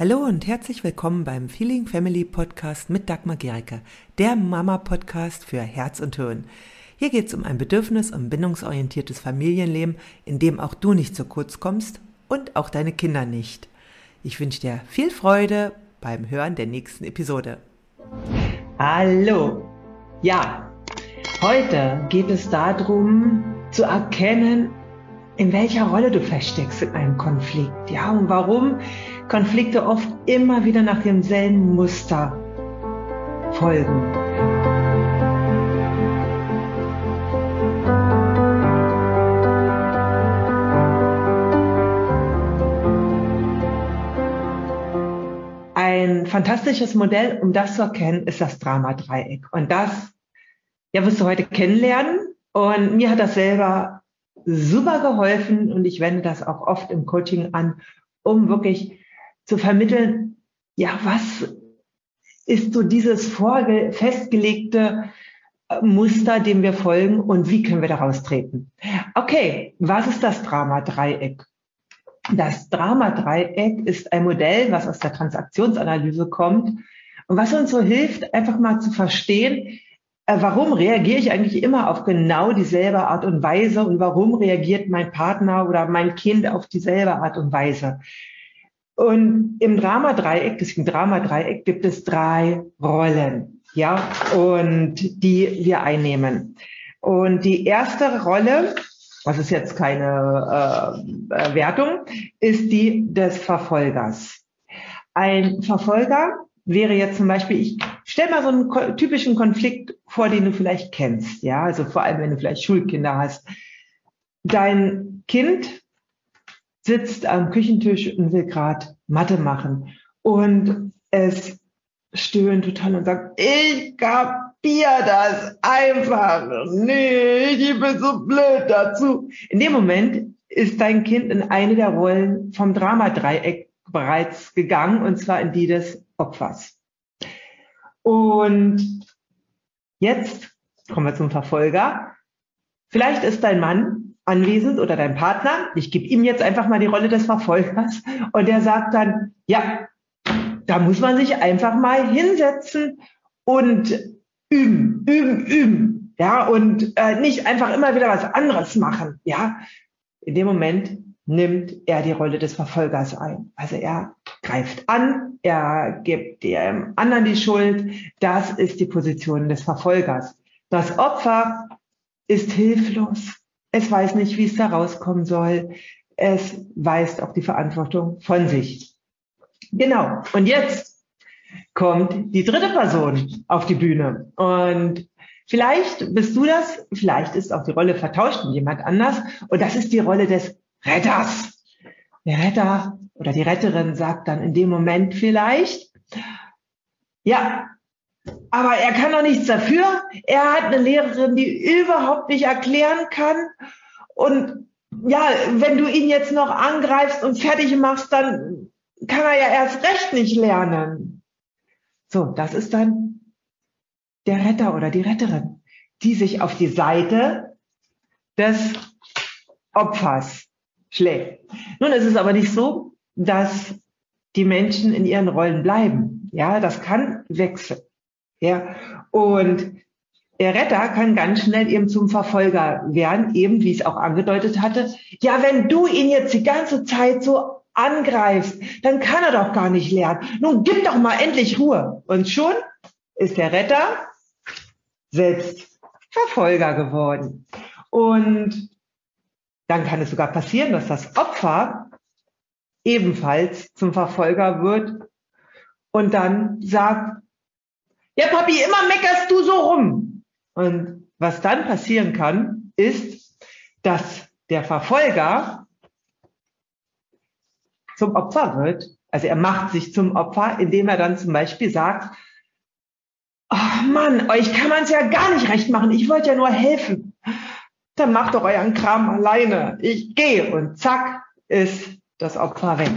Hallo und herzlich willkommen beim Feeling Family Podcast mit Dagmar Gericke, der Mama-Podcast für Herz und Hirn. Hier geht es um ein bedürfnis- und bindungsorientiertes Familienleben, in dem auch du nicht zu kurz kommst und auch deine Kinder nicht. Ich wünsche dir viel Freude beim Hören der nächsten Episode. Hallo. Ja, heute geht es darum zu erkennen, in welcher Rolle du feststeckst in einem Konflikt. Ja, und warum Konflikte oft immer wieder nach demselben Muster folgen. Ein fantastisches Modell, um das zu erkennen, ist das Drama-Dreieck. Und das ja, wirst du heute kennenlernen. Und mir hat das selber super geholfen und ich wende das auch oft im Coaching an, um wirklich zu vermitteln, ja, was ist so dieses vorge festgelegte äh, Muster, dem wir folgen und wie können wir daraus treten? Okay, was ist das Drama-Dreieck? Das Drama-Dreieck ist ein Modell, was aus der Transaktionsanalyse kommt und was uns so hilft, einfach mal zu verstehen, äh, warum reagiere ich eigentlich immer auf genau dieselbe Art und Weise und warum reagiert mein Partner oder mein Kind auf dieselbe Art und Weise. Und im Drama-Dreieck, deswegen Drama-Dreieck, gibt es drei Rollen, ja, und die wir einnehmen. Und die erste Rolle, was ist jetzt keine äh, Wertung, ist die des Verfolgers. Ein Verfolger wäre jetzt zum Beispiel, ich stell mal so einen typischen Konflikt vor, den du vielleicht kennst, ja, also vor allem, wenn du vielleicht Schulkinder hast. Dein Kind sitzt am Küchentisch und will gerade Mathe machen und es stöhnt total und sagt, ich kapier das einfach nicht, ich bin so blöd dazu. In dem Moment ist dein Kind in eine der Rollen vom Dramadreieck bereits gegangen und zwar in die des Opfers. Und jetzt kommen wir zum Verfolger. Vielleicht ist dein Mann anwesend oder dein Partner. Ich gebe ihm jetzt einfach mal die Rolle des Verfolgers und der sagt dann, ja, da muss man sich einfach mal hinsetzen und üben, üben, üben. Ja, und äh, nicht einfach immer wieder was anderes machen. Ja, in dem Moment nimmt er die Rolle des Verfolgers ein. Also er greift an, er gibt dem anderen die Schuld. Das ist die Position des Verfolgers. Das Opfer ist hilflos. Es weiß nicht, wie es da rauskommen soll. Es weist auch die Verantwortung von sich. Genau. Und jetzt kommt die dritte Person auf die Bühne. Und vielleicht bist du das, vielleicht ist auch die Rolle vertauscht mit jemand anders. Und das ist die Rolle des Retters. Der Retter oder die Retterin sagt dann in dem Moment vielleicht, ja, aber er kann doch nichts dafür. Er hat eine Lehrerin, die überhaupt nicht erklären kann. Und ja, wenn du ihn jetzt noch angreifst und fertig machst, dann kann er ja erst recht nicht lernen. So, das ist dann der Retter oder die Retterin, die sich auf die Seite des Opfers schlägt. Nun ist es aber nicht so, dass die Menschen in ihren Rollen bleiben. Ja, das kann wechseln. Ja, und der Retter kann ganz schnell eben zum Verfolger werden, eben wie ich es auch angedeutet hatte. Ja, wenn du ihn jetzt die ganze Zeit so angreifst, dann kann er doch gar nicht lernen. Nun gib doch mal endlich Ruhe. Und schon ist der Retter selbst Verfolger geworden. Und dann kann es sogar passieren, dass das Opfer ebenfalls zum Verfolger wird und dann sagt, ja Papi, immer meckerst du so rum. Und was dann passieren kann, ist, dass der Verfolger zum Opfer wird. Also er macht sich zum Opfer, indem er dann zum Beispiel sagt, oh Mann, euch kann man es ja gar nicht recht machen. Ich wollte ja nur helfen dann macht doch euren Kram alleine. Ich gehe und zack ist das Opfer weg.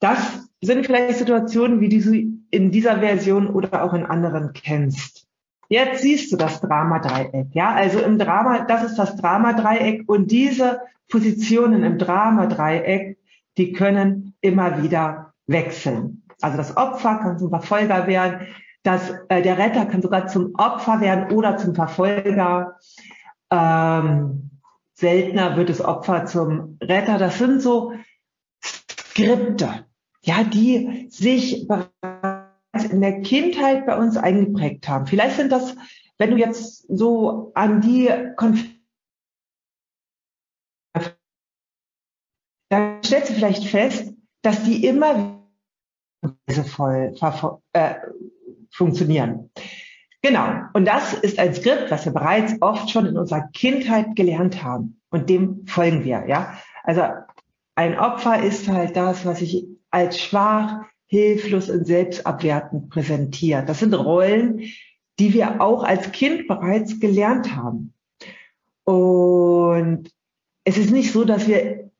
Das sind vielleicht Situationen, wie du in dieser Version oder auch in anderen kennst. Jetzt siehst du das Drama-Dreieck. Ja, also im Drama, das ist das Drama-Dreieck und diese Positionen im Drama-Dreieck, die können immer wieder wechseln. Also das Opfer kann zum Verfolger werden, das, äh, der Retter kann sogar zum Opfer werden oder zum Verfolger. Ähm, seltener wird das Opfer zum Retter. Das sind so Skripte, ja, die sich in der Kindheit bei uns eingeprägt haben. Vielleicht sind das, wenn du jetzt so an die Konflikte dann stellst du vielleicht fest, dass die immer voll äh, funktionieren. Genau. Und das ist ein Skript, was wir bereits oft schon in unserer Kindheit gelernt haben. Und dem folgen wir, ja. Also ein Opfer ist halt das, was sich als schwach, hilflos und selbstabwertend präsentiert. Das sind Rollen, die wir auch als Kind bereits gelernt haben. Und es ist nicht so, dass wir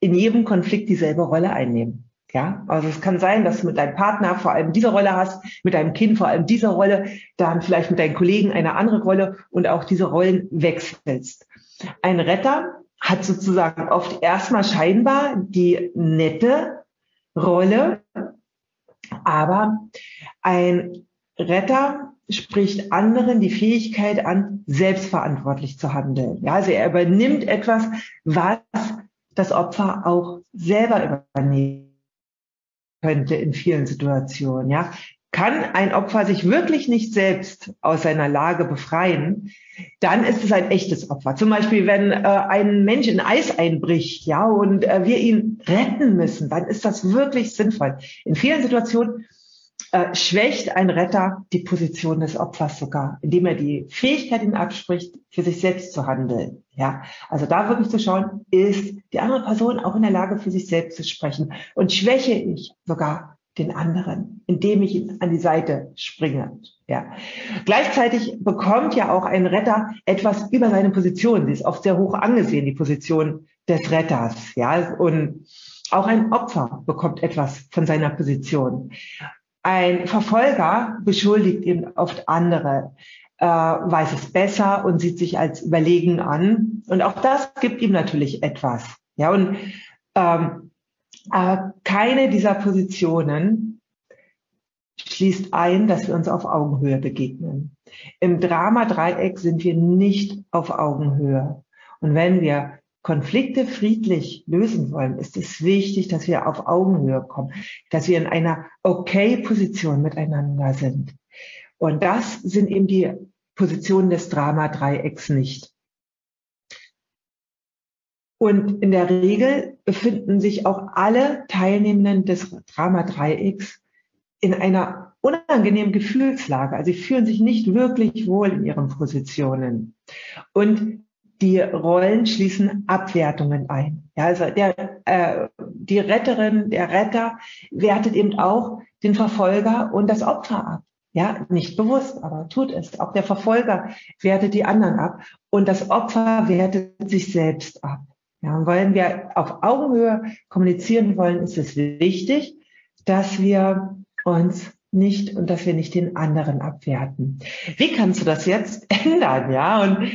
in jedem Konflikt dieselbe Rolle einnehmen. Ja, also es kann sein, dass du mit deinem Partner vor allem diese Rolle hast, mit deinem Kind vor allem diese Rolle, dann vielleicht mit deinen Kollegen eine andere Rolle und auch diese Rollen wechselst. Ein Retter hat sozusagen oft erstmal scheinbar die nette Rolle, aber ein Retter spricht anderen die Fähigkeit an, selbstverantwortlich zu handeln. Ja, also er übernimmt etwas, was das Opfer auch selber übernehmen könnte in vielen Situationen. Ja, kann ein Opfer sich wirklich nicht selbst aus seiner Lage befreien, dann ist es ein echtes Opfer. Zum Beispiel, wenn äh, ein Mensch in Eis einbricht, ja, und äh, wir ihn retten müssen, dann ist das wirklich sinnvoll. In vielen Situationen äh, schwächt ein Retter die Position des Opfers sogar, indem er die Fähigkeit ihn abspricht, für sich selbst zu handeln. Ja, also da wirklich zu schauen, ist die andere Person auch in der Lage, für sich selbst zu sprechen und schwäche ich sogar den anderen, indem ich ihn an die Seite springe. Ja. Gleichzeitig bekommt ja auch ein Retter etwas über seine Position. Sie ist oft sehr hoch angesehen, die Position des Retters. Ja, und auch ein Opfer bekommt etwas von seiner Position. Ein Verfolger beschuldigt eben oft andere, äh, weiß es besser und sieht sich als überlegen an. Und auch das gibt ihm natürlich etwas. Ja, und ähm, aber keine dieser Positionen schließt ein, dass wir uns auf Augenhöhe begegnen. Im Drama-Dreieck sind wir nicht auf Augenhöhe. Und wenn wir Konflikte friedlich lösen wollen, ist es wichtig, dass wir auf Augenhöhe kommen, dass wir in einer okay Position miteinander sind. Und das sind eben die Positionen des Drama-Dreiecks nicht. Und in der Regel befinden sich auch alle Teilnehmenden des Drama-Dreiecks in einer unangenehmen Gefühlslage. Also sie fühlen sich nicht wirklich wohl in ihren Positionen. Und die Rollen schließen Abwertungen ein. Ja, also der, äh, die Retterin, der Retter wertet eben auch den Verfolger und das Opfer ab. Ja, nicht bewusst, aber tut es. Auch der Verfolger wertet die anderen ab und das Opfer wertet sich selbst ab. Ja, und wollen wir auf Augenhöhe kommunizieren wollen, ist es wichtig, dass wir uns nicht und dass wir nicht den anderen abwerten. Wie kannst du das jetzt ändern? Ja, und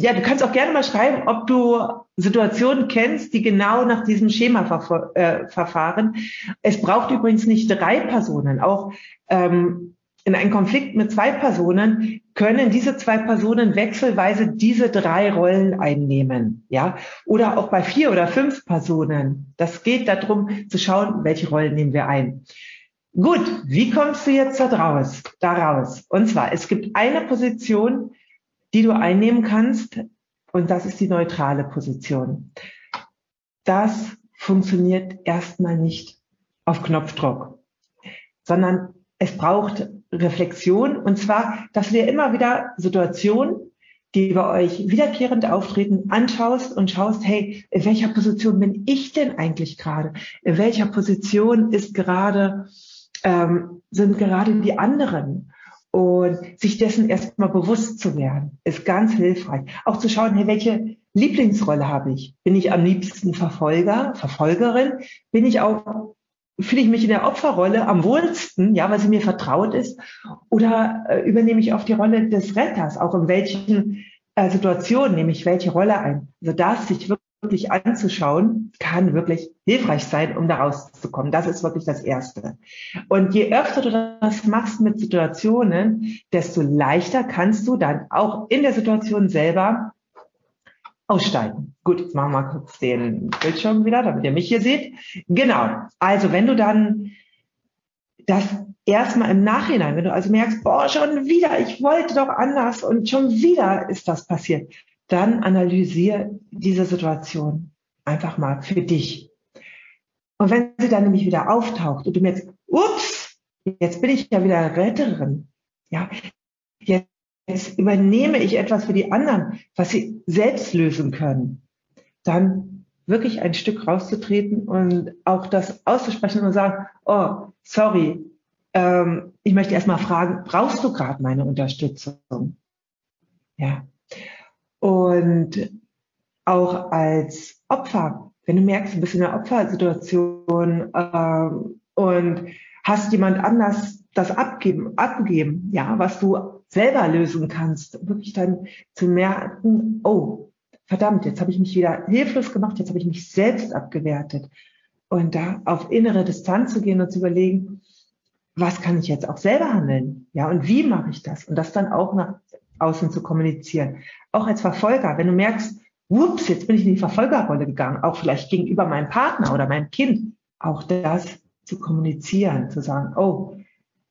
ja, du kannst auch gerne mal schreiben, ob du Situationen kennst, die genau nach diesem Schema verf äh, verfahren. Es braucht übrigens nicht drei Personen. Auch ähm, in einem Konflikt mit zwei Personen können diese zwei Personen wechselweise diese drei Rollen einnehmen, ja, oder auch bei vier oder fünf Personen. Das geht darum zu schauen, welche Rollen nehmen wir ein. Gut, wie kommst du jetzt da draus, daraus? Und zwar, es gibt eine Position, die du einnehmen kannst. Und das ist die neutrale Position. Das funktioniert erstmal nicht auf Knopfdruck, sondern es braucht Reflexion. Und zwar, dass du dir immer wieder Situationen, die bei euch wiederkehrend auftreten, anschaust und schaust, hey, in welcher Position bin ich denn eigentlich gerade? In welcher Position ist gerade, ähm, sind gerade die anderen? Und sich dessen erstmal bewusst zu werden, ist ganz hilfreich. Auch zu schauen, hey, welche Lieblingsrolle habe ich? Bin ich am liebsten Verfolger, Verfolgerin? Bin ich auch, fühle ich mich in der Opferrolle am wohlsten, ja, weil sie mir vertraut ist? Oder äh, übernehme ich auch die Rolle des Retters? Auch in welchen äh, Situationen nehme ich welche Rolle ein? Also das sich wirklich anzuschauen, kann wirklich hilfreich sein, um da rauszukommen. Das ist wirklich das Erste. Und je öfter du das machst mit Situationen, desto leichter kannst du dann auch in der Situation selber aussteigen. Gut, jetzt machen wir mal kurz den Bildschirm wieder, damit ihr mich hier seht. Genau. Also wenn du dann das erstmal im Nachhinein, wenn du also merkst, boah, schon wieder, ich wollte doch anders und schon wieder ist das passiert, dann analysiere diese Situation einfach mal für dich. Und wenn sie dann nämlich wieder auftaucht und du merkst, ups, jetzt bin ich ja wieder Retterin, ja, jetzt übernehme ich etwas für die anderen, was sie selbst lösen können, dann wirklich ein Stück rauszutreten und auch das auszusprechen und sagen, oh, sorry, ähm, ich möchte erstmal fragen, brauchst du gerade meine Unterstützung? Ja, und auch als Opfer, wenn du merkst, du bist in einer Opfersituation ähm, und hast jemand anders das abgeben, abgegeben, ja, was du selber lösen kannst, wirklich dann zu merken, oh, verdammt, jetzt habe ich mich wieder hilflos gemacht, jetzt habe ich mich selbst abgewertet. Und da auf innere Distanz zu gehen und zu überlegen, was kann ich jetzt auch selber handeln? Ja, und wie mache ich das? Und das dann auch nach außen zu kommunizieren. Auch als Verfolger, wenn du merkst, whoops, jetzt bin ich in die Verfolgerrolle gegangen, auch vielleicht gegenüber meinem Partner oder meinem Kind, auch das zu kommunizieren, zu sagen, oh,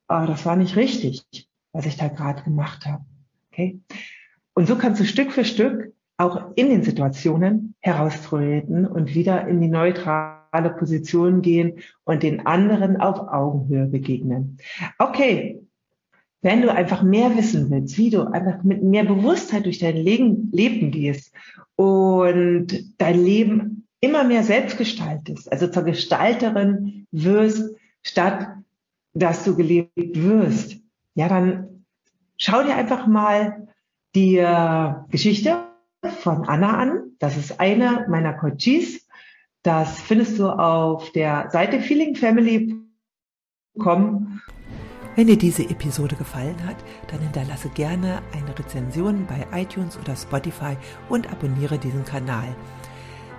oh das war nicht richtig, was ich da gerade gemacht habe. Okay? Und so kannst du Stück für Stück auch in den Situationen heraustreten und wieder in die neutrale Position gehen und den anderen auf Augenhöhe begegnen. Okay, wenn du einfach mehr wissen willst, wie du einfach mit mehr Bewusstheit durch dein Leben, Leben gehst und dein Leben immer mehr selbst gestaltest, also zur Gestalterin wirst, statt dass du gelebt wirst, ja, dann schau dir einfach mal die äh, Geschichte von Anna an. Das ist eine meiner Coaches. Das findest du auf der Seite feelingfamily.com wenn dir diese Episode gefallen hat, dann hinterlasse gerne eine Rezension bei iTunes oder Spotify und abonniere diesen Kanal.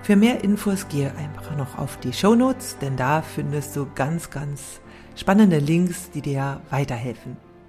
Für mehr Infos gehe einfach noch auf die Show Notes, denn da findest du ganz, ganz spannende Links, die dir weiterhelfen.